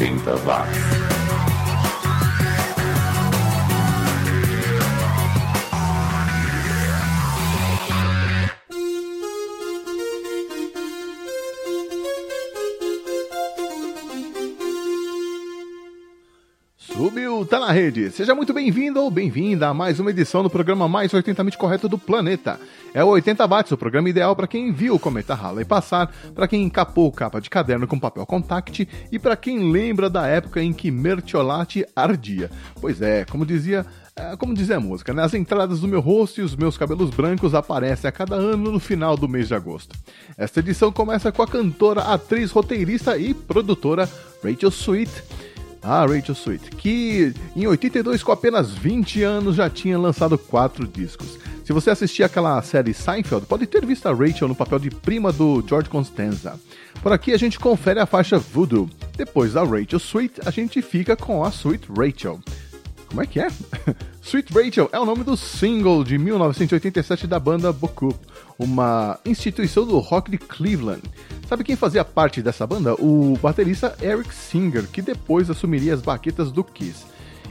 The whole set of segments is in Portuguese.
80 watts. Rede. Seja muito bem-vindo ou bem-vinda a mais uma edição do programa mais 80mente correto do planeta. É o 80 watts, o programa ideal para quem viu o cometa Halley passar, para quem encapou capa de caderno com papel contact e para quem lembra da época em que mertiolate ardia. Pois é, como dizia é, como dizia a música, né? as entradas do meu rosto e os meus cabelos brancos aparecem a cada ano no final do mês de agosto. Esta edição começa com a cantora, atriz, roteirista e produtora Rachel Sweet a Rachel Sweet, que em 82, com apenas 20 anos, já tinha lançado quatro discos. Se você assistir aquela série Seinfeld, pode ter visto a Rachel no papel de prima do George Constanza. Por aqui a gente confere a faixa Voodoo. Depois da Rachel Sweet, a gente fica com a Sweet Rachel. Como é que é? Sweet Rachel é o nome do single de 1987 da banda Boku, uma instituição do rock de Cleveland. Sabe quem fazia parte dessa banda? O baterista Eric Singer, que depois assumiria as baquetas do Kiss.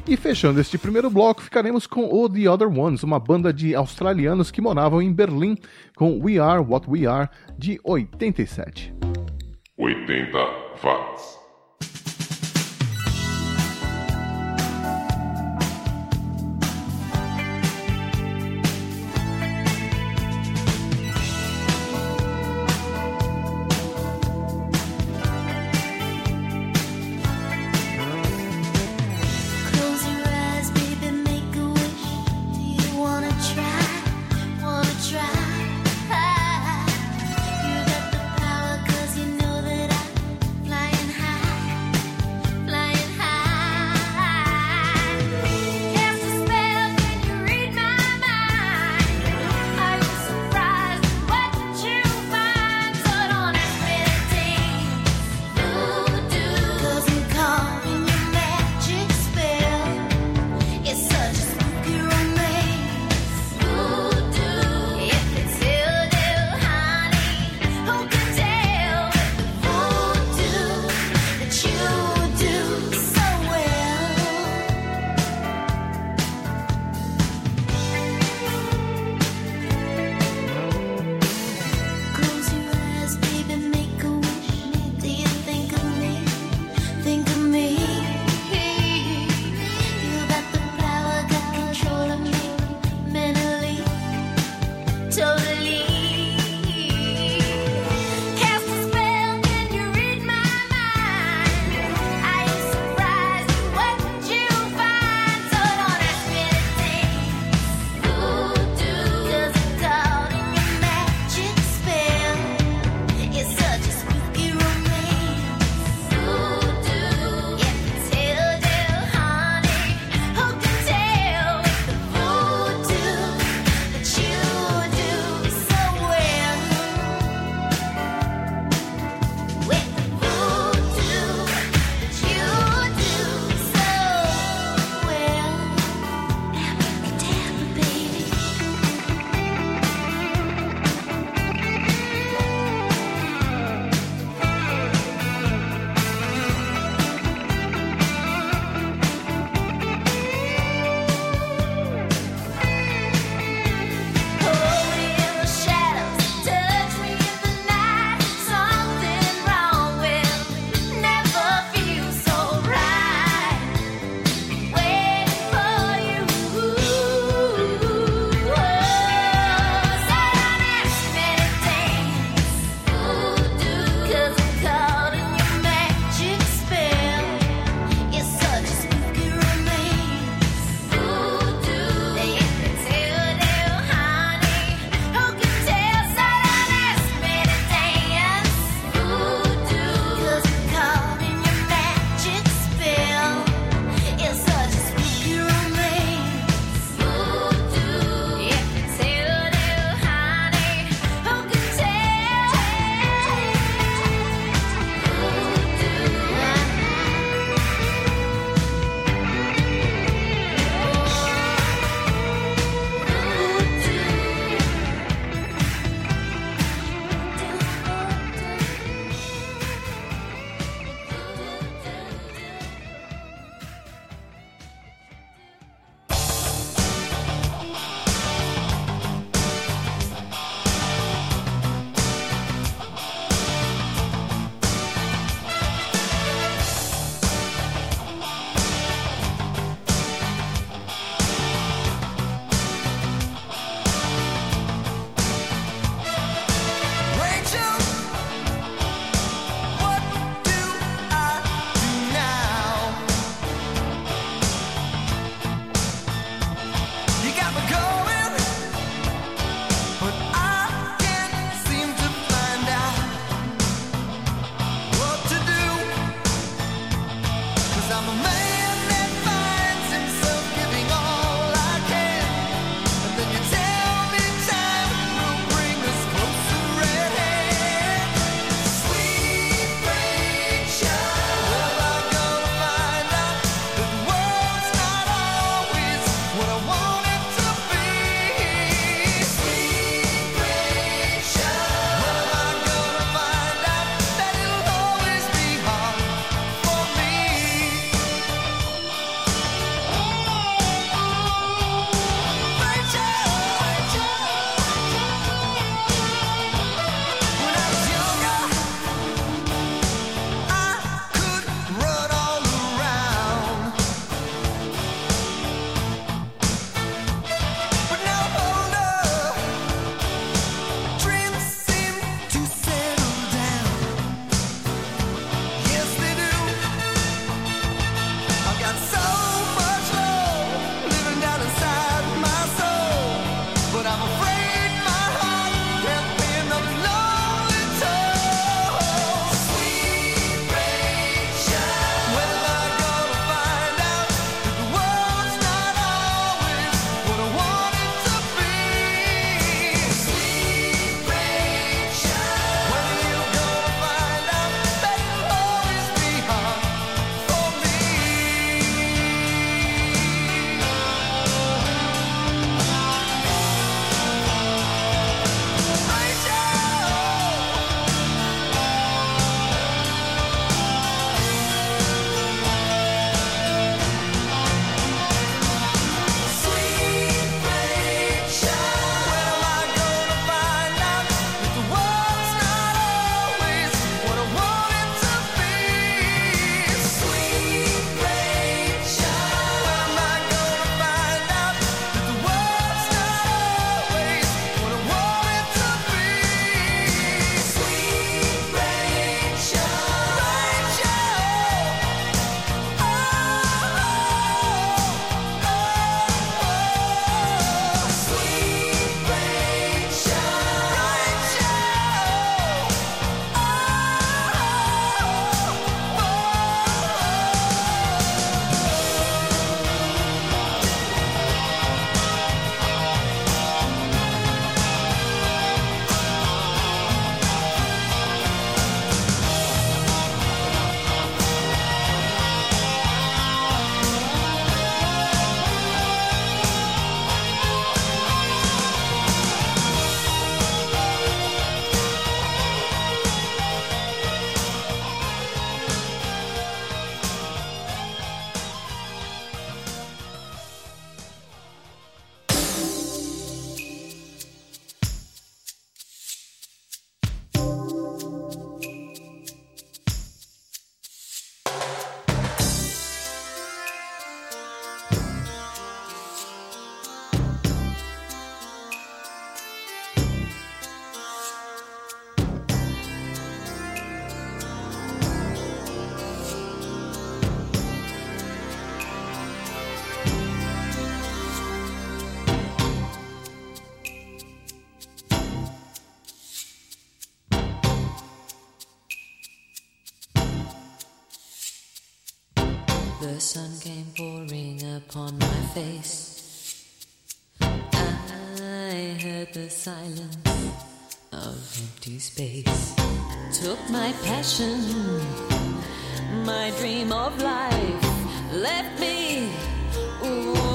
E fechando este primeiro bloco, ficaremos com o The Other Ones, uma banda de australianos que moravam em Berlim, com We Are What We Are, de 87. 80 watts. Sun came pouring upon my face. I heard the silence of empty space. Took my passion, my dream of life, left me. Ooh,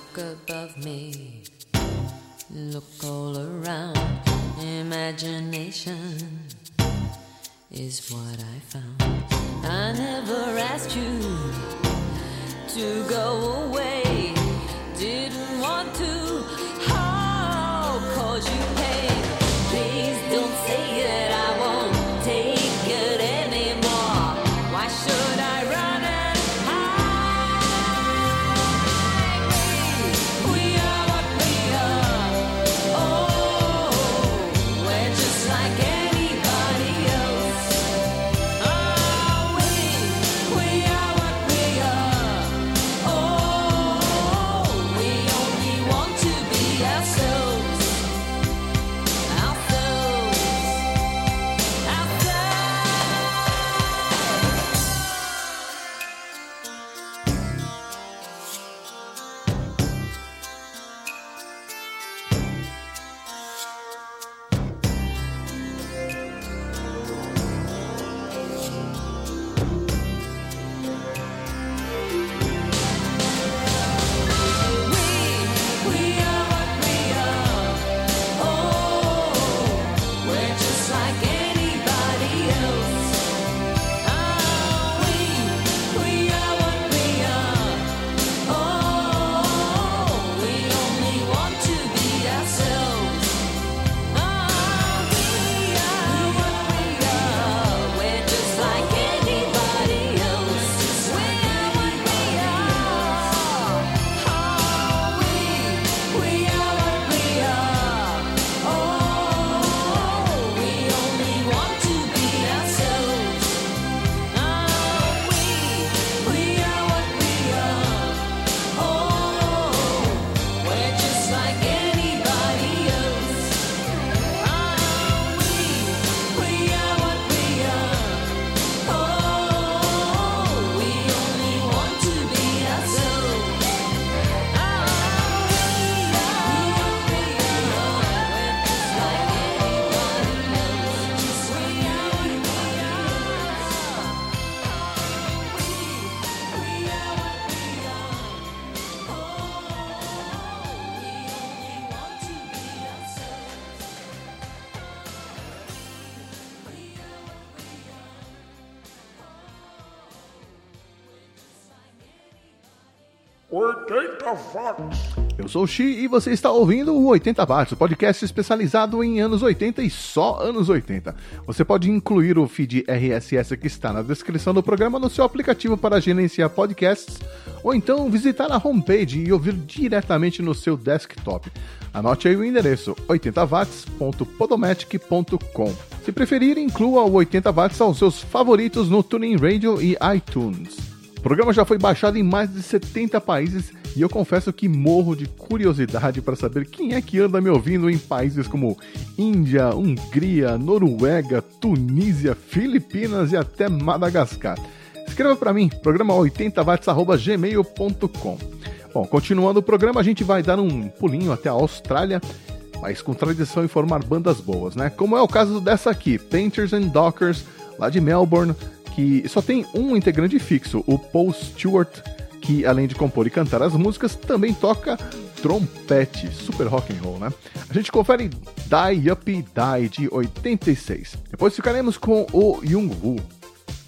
Look above me, look all around. Imagination is what I found. I never asked you to go away. Sou o Xi e você está ouvindo o 80 Watts, podcast especializado em anos 80 e só anos 80. Você pode incluir o feed RSS que está na descrição do programa no seu aplicativo para gerenciar podcasts ou então visitar a homepage e ouvir diretamente no seu desktop. Anote aí o endereço 80watts.podomatic.com. Se preferir, inclua o 80 Watts aos seus favoritos no Tuning Radio e iTunes. O programa já foi baixado em mais de 70 países e eu confesso que morro de curiosidade para saber quem é que anda me ouvindo em países como Índia, Hungria, Noruega, Tunísia, Filipinas e até Madagascar. Escreva para mim, programa 80watts.gmail.com. Bom, continuando o programa, a gente vai dar um pulinho até a Austrália, mas com tradição em formar bandas boas, né? Como é o caso dessa aqui, Painters and Dockers, lá de Melbourne, que só tem um integrante fixo, o Paul Stewart, que além de compor e cantar as músicas, também toca trompete, super rock and roll, né? A gente confere Die Up Die de 86. Depois ficaremos com o Jung Woo.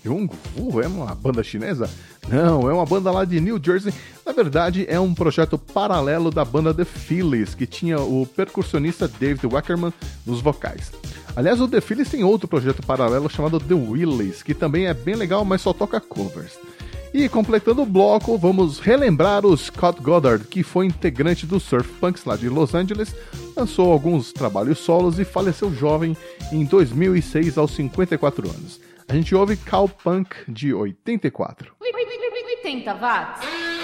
Yongwu é uma banda chinesa? Não, é uma banda lá de New Jersey. Na verdade, é um projeto paralelo da banda The Phillies, que tinha o percussionista David Wackerman nos vocais. Aliás, o The Phillies tem outro projeto paralelo chamado The Willies, que também é bem legal, mas só toca covers. E completando o bloco, vamos relembrar o Scott Goddard, que foi integrante do Surf Punks lá de Los Angeles, lançou alguns trabalhos solos e faleceu jovem em 2006 aos 54 anos. A gente ouve Cowpunk de 84. 80 watts.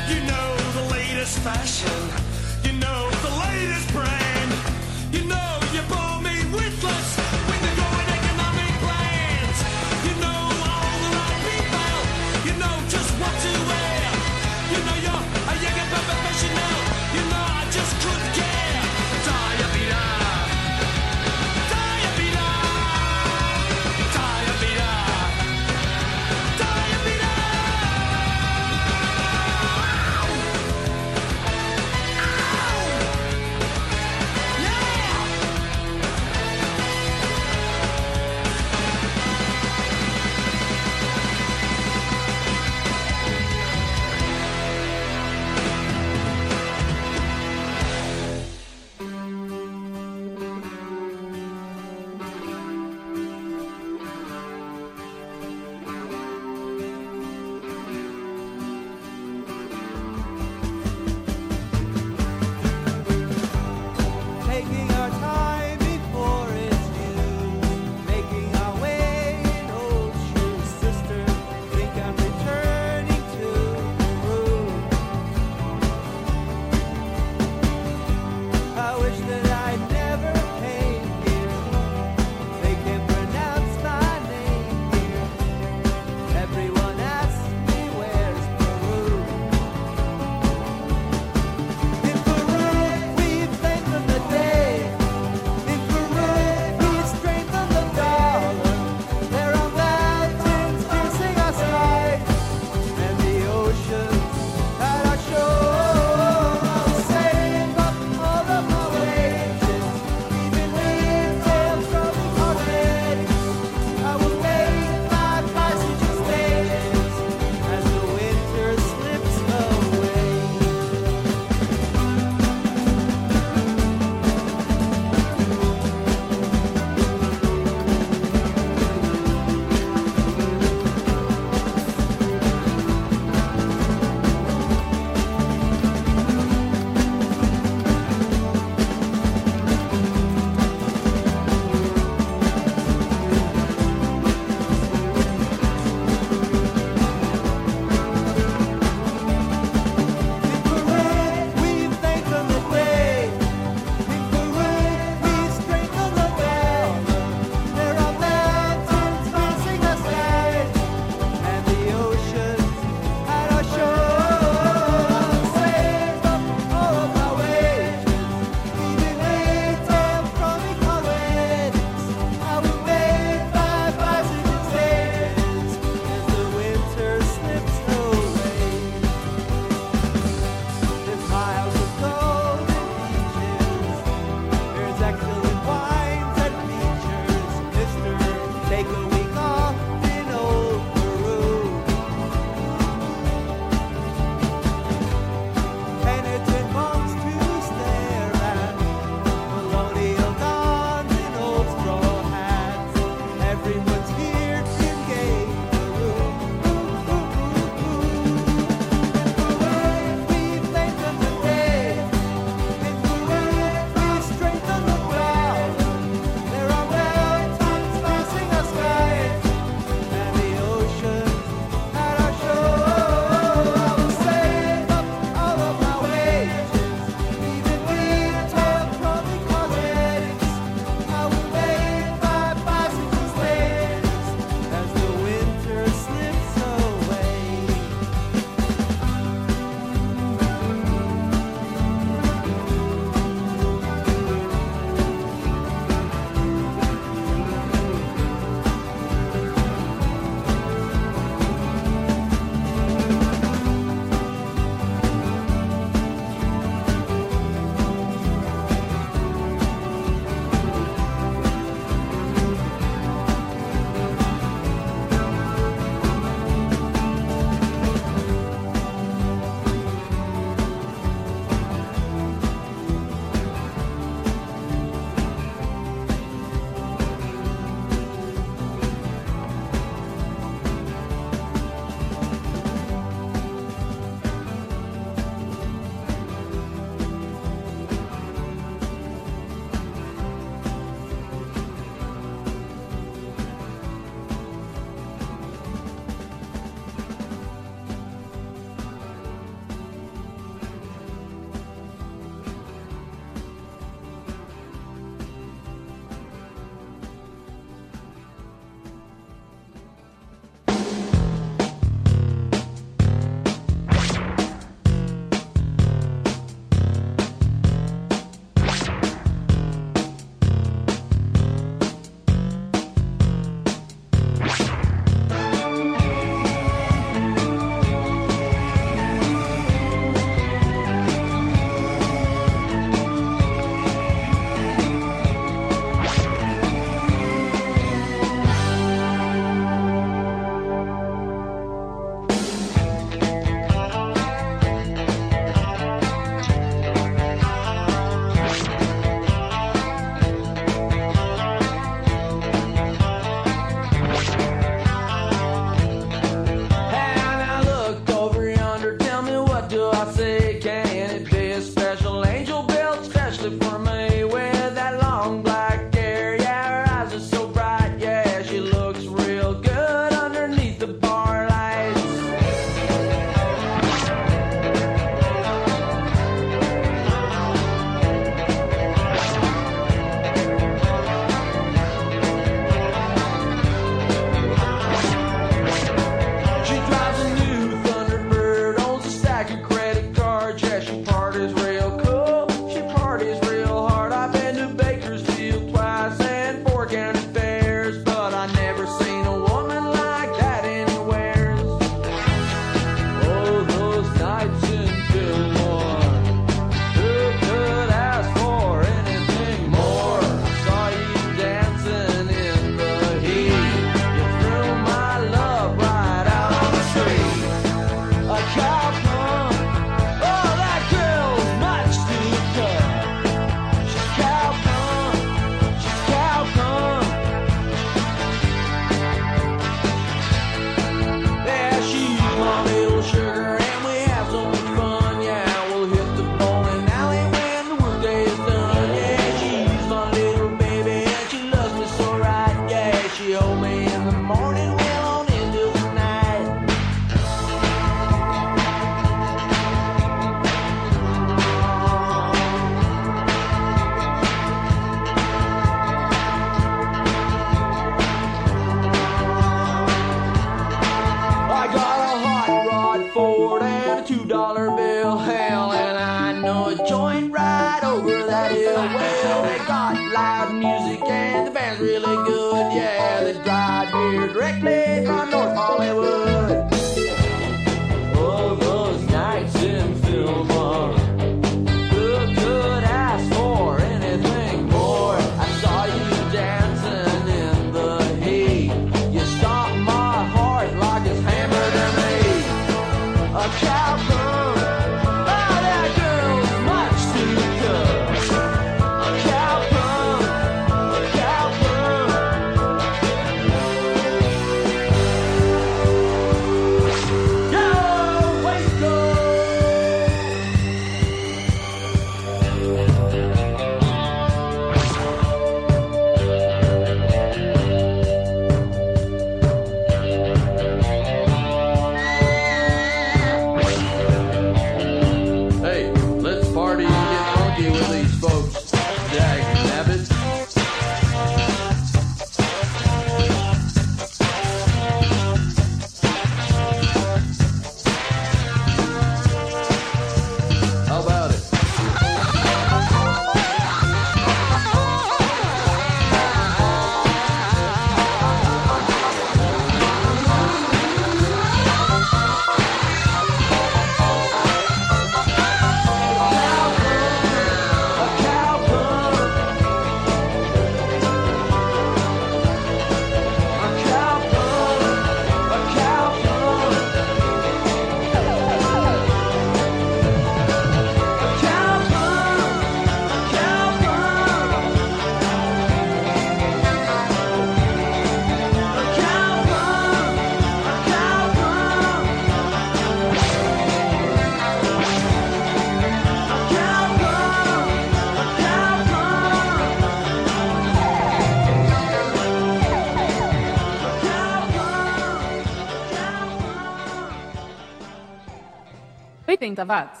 80 watts.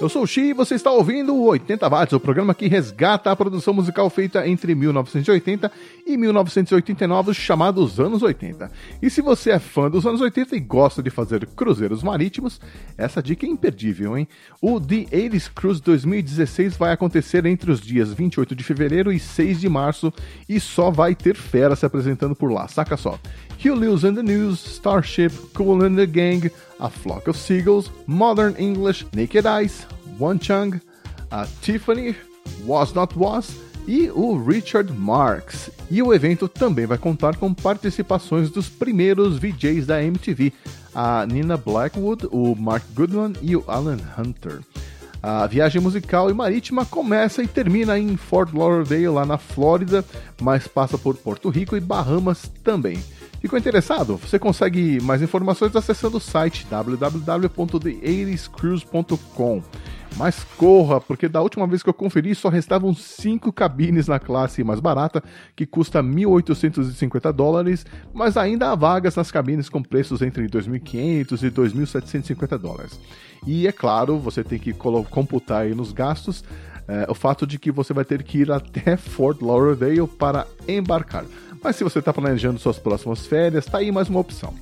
Eu sou o Xi e você está ouvindo o 80 Watts, o programa que resgata a produção musical feita entre 1980 e 1989, chamado Os Anos 80. E se você é fã dos anos 80 e gosta de fazer cruzeiros marítimos, essa dica é imperdível, hein? O The 80s Cruise 2016 vai acontecer entre os dias 28 de fevereiro e 6 de março e só vai ter fera se apresentando por lá, saca só. Hugh Lewis and the News, Starship, Cool and the Gang, A Flock of Seagulls, Modern English, Naked Eyes, One Chung, a Tiffany, Was Not Was e o Richard Marx. E o evento também vai contar com participações dos primeiros VJs da MTV, a Nina Blackwood, o Mark Goodman e o Alan Hunter. A viagem musical e marítima começa e termina em Fort Lauderdale, lá na Flórida, mas passa por Porto Rico e Bahamas também. Ficou interessado? Você consegue mais informações acessando o site www.the80screws.com. Mas corra, porque da última vez que eu conferi só restavam 5 cabines na classe mais barata, que custa 1.850 dólares, mas ainda há vagas nas cabines com preços entre 2.500 e 2.750 dólares. E é claro, você tem que computar aí nos gastos eh, o fato de que você vai ter que ir até Fort Lauderdale para embarcar. Mas se você está planejando suas próximas férias, tá aí mais uma opção.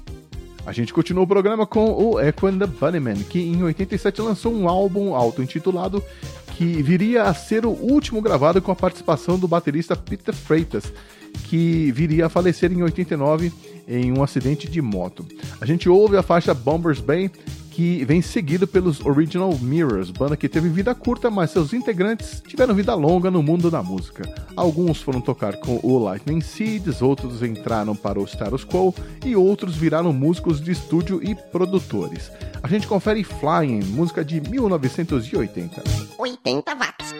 A gente continua o programa com o Echo and the Bunnymen, que em 87 lançou um álbum auto-intitulado que viria a ser o último gravado com a participação do baterista Peter Freitas, que viria a falecer em 89 em um acidente de moto. A gente ouve a faixa Bombers Bay, que vem seguido pelos Original Mirrors, banda que teve vida curta, mas seus integrantes tiveram vida longa no mundo da música. Alguns foram tocar com o Lightning Seeds, outros entraram para o status quo e outros viraram músicos de estúdio e produtores. A gente confere Flying, música de 1980. 80 watts.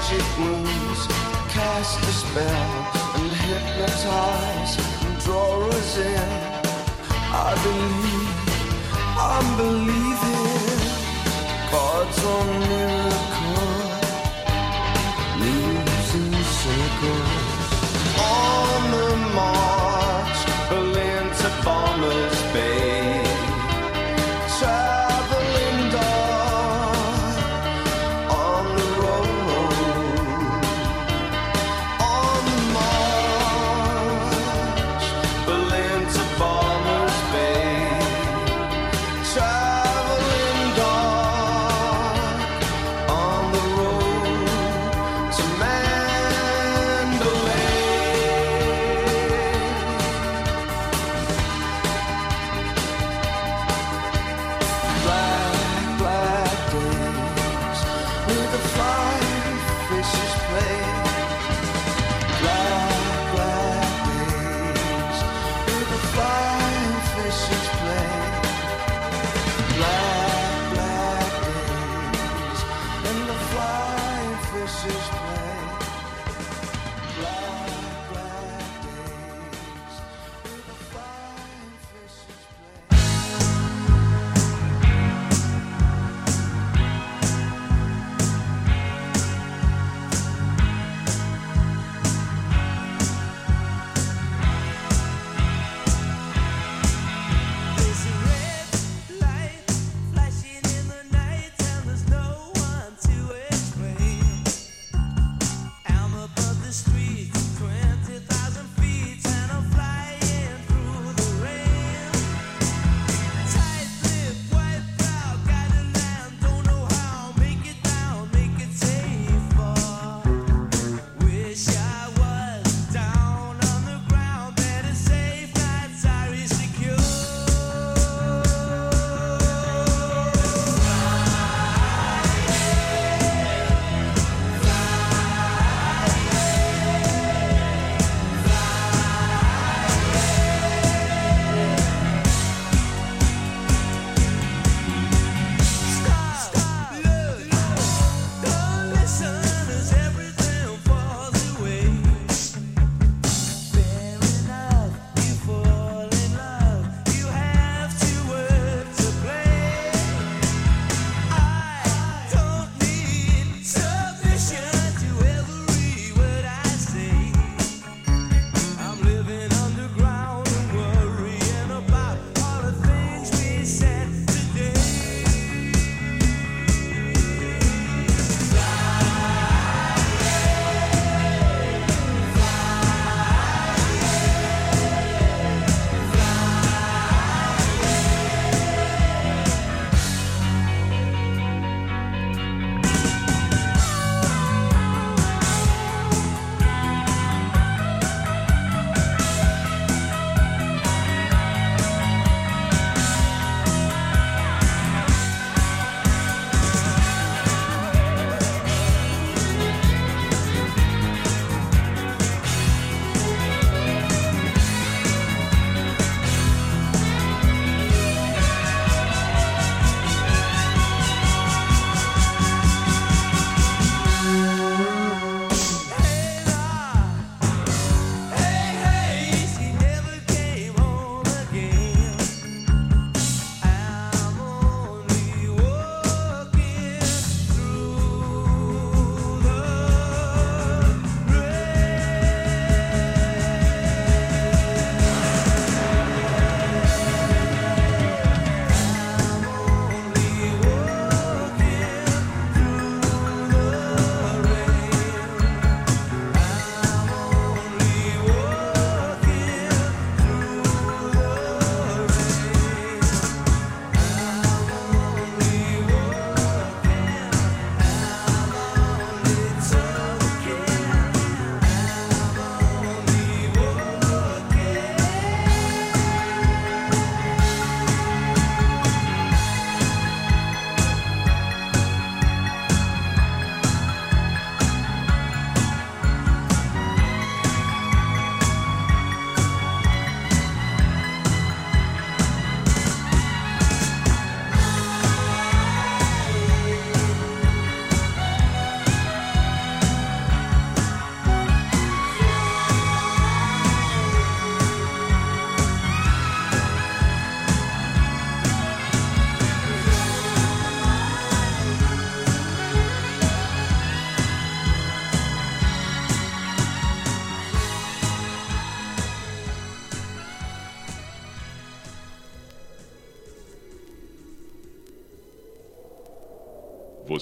Magic moves, cast a spell hypnotize and draw us in. I believe, I'm believing cards on miracle, losing circles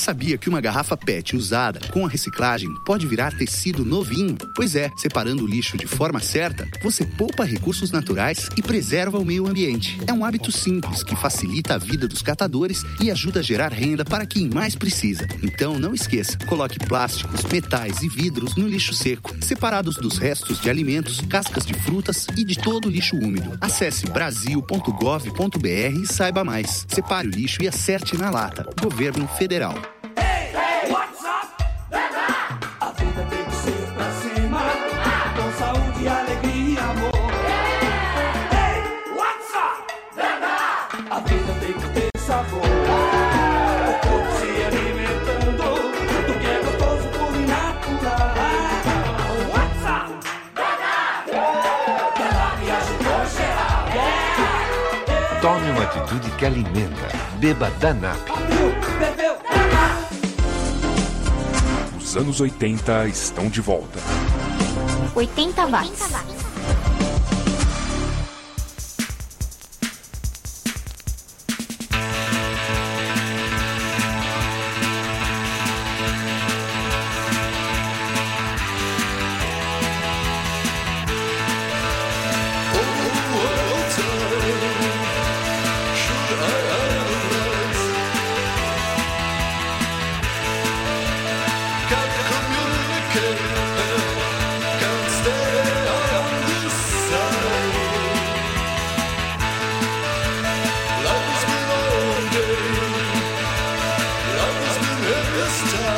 Sabia que uma garrafa PET usada com a reciclagem pode virar tecido novinho? Pois é, separando o lixo de forma certa, você poupa recursos naturais e preserva o meio ambiente. É um hábito simples que facilita a vida dos catadores e ajuda a gerar renda para quem mais precisa. Então não esqueça, coloque plásticos, metais e vidros no lixo seco, separados dos restos de alimentos, cascas de frutas e de todo o lixo úmido. Acesse brasil.gov.br e saiba mais. Separe o lixo e acerte na lata. Governo Federal. Atitude que alimenta. Beba Danap. Os anos 80 estão de volta. 80 watts. Tá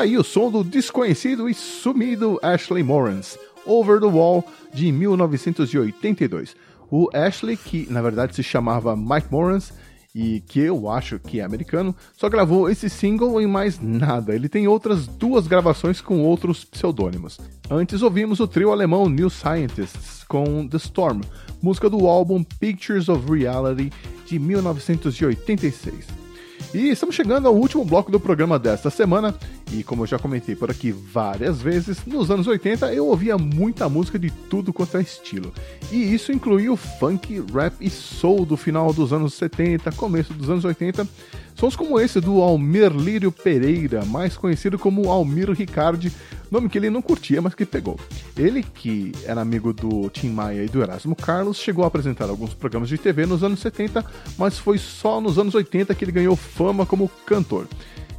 aí o som do desconhecido e sumido Ashley Morans. Over the Wall, de 1982. O Ashley, que na verdade se chamava Mike Morans, e que eu acho que é americano, só gravou esse single e mais nada. Ele tem outras duas gravações com outros pseudônimos. Antes ouvimos o trio alemão New Scientists com The Storm, música do álbum Pictures of Reality de 1986. E estamos chegando ao último bloco do programa desta semana. E como eu já comentei por aqui várias vezes, nos anos 80 eu ouvia muita música de tudo quanto é estilo. E isso incluía o funk, rap e soul do final dos anos 70, começo dos anos 80. Sons como esse do Almir Lírio Pereira, mais conhecido como Almir Ricardi, nome que ele não curtia, mas que pegou. Ele, que era amigo do Tim Maia e do Erasmo Carlos, chegou a apresentar alguns programas de TV nos anos 70, mas foi só nos anos 80 que ele ganhou fama como cantor.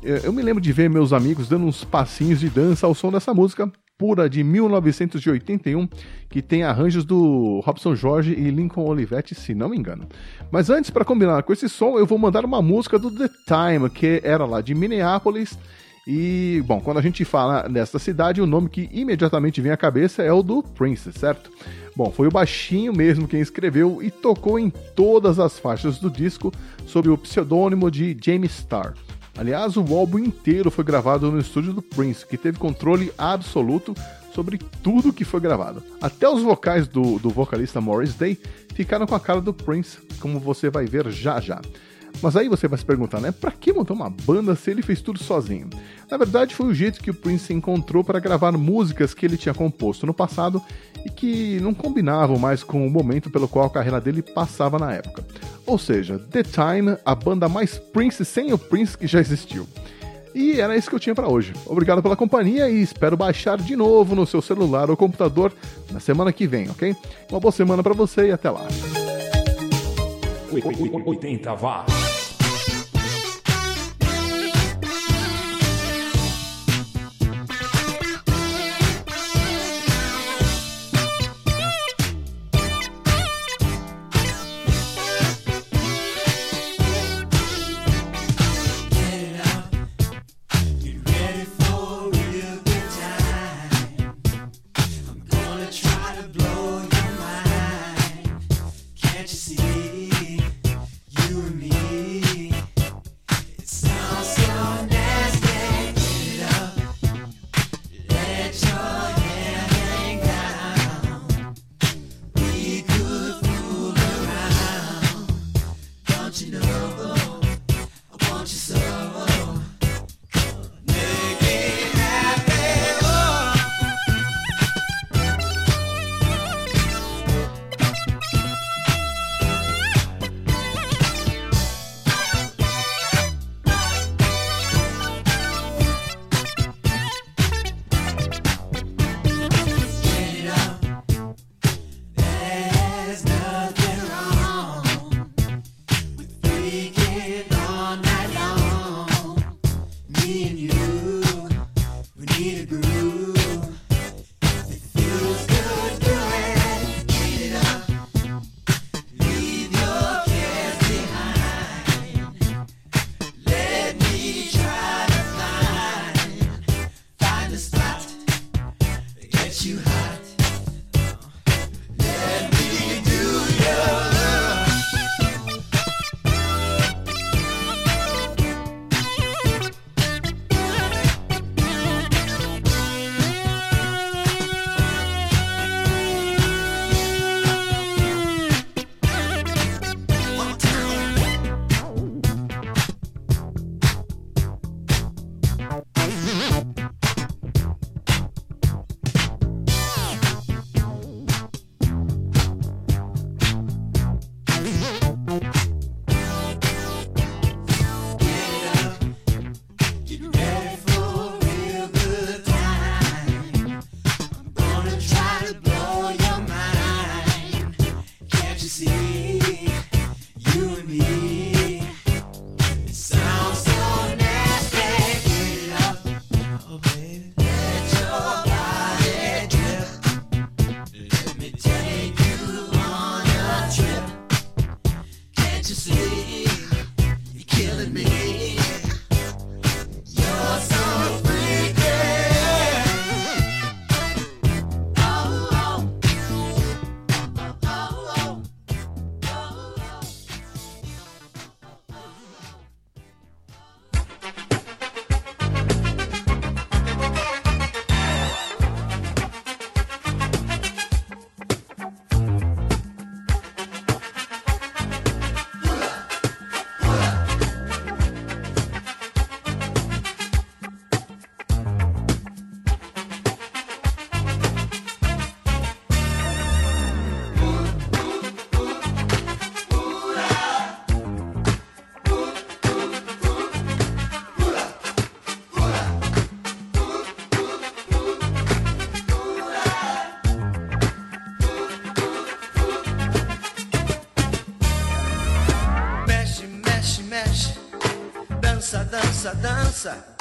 Eh, Eu me lembro de ver meus amigos dando uns passinhos de dança ao som dessa música, pura de 1981, que tem arranjos do Robson Jorge e Lincoln Olivetti, se não me engano. Mas antes, para combinar com esse som, eu vou mandar uma música do The Time, que era lá de Minneapolis. E, bom, quando a gente fala nesta cidade, o nome que imediatamente vem à cabeça é o do Prince, certo? Bom, foi o baixinho mesmo quem escreveu e tocou em todas as faixas do disco sob o pseudônimo de James Starr. Aliás, o álbum inteiro foi gravado no estúdio do Prince, que teve controle absoluto sobre tudo que foi gravado. Até os vocais do, do vocalista Morris Day ficaram com a cara do Prince, como você vai ver já já. Mas aí você vai se perguntar, né? Pra que montar uma banda se ele fez tudo sozinho? Na verdade, foi o jeito que o Prince encontrou para gravar músicas que ele tinha composto no passado e que não combinavam mais com o momento pelo qual a carreira dele passava na época. Ou seja, The Time, a banda mais Prince sem o Prince que já existiu. E era isso que eu tinha para hoje. Obrigado pela companhia e espero baixar de novo no seu celular ou computador na semana que vem, ok? Uma boa semana para você e até lá. 80 watts. Alexa,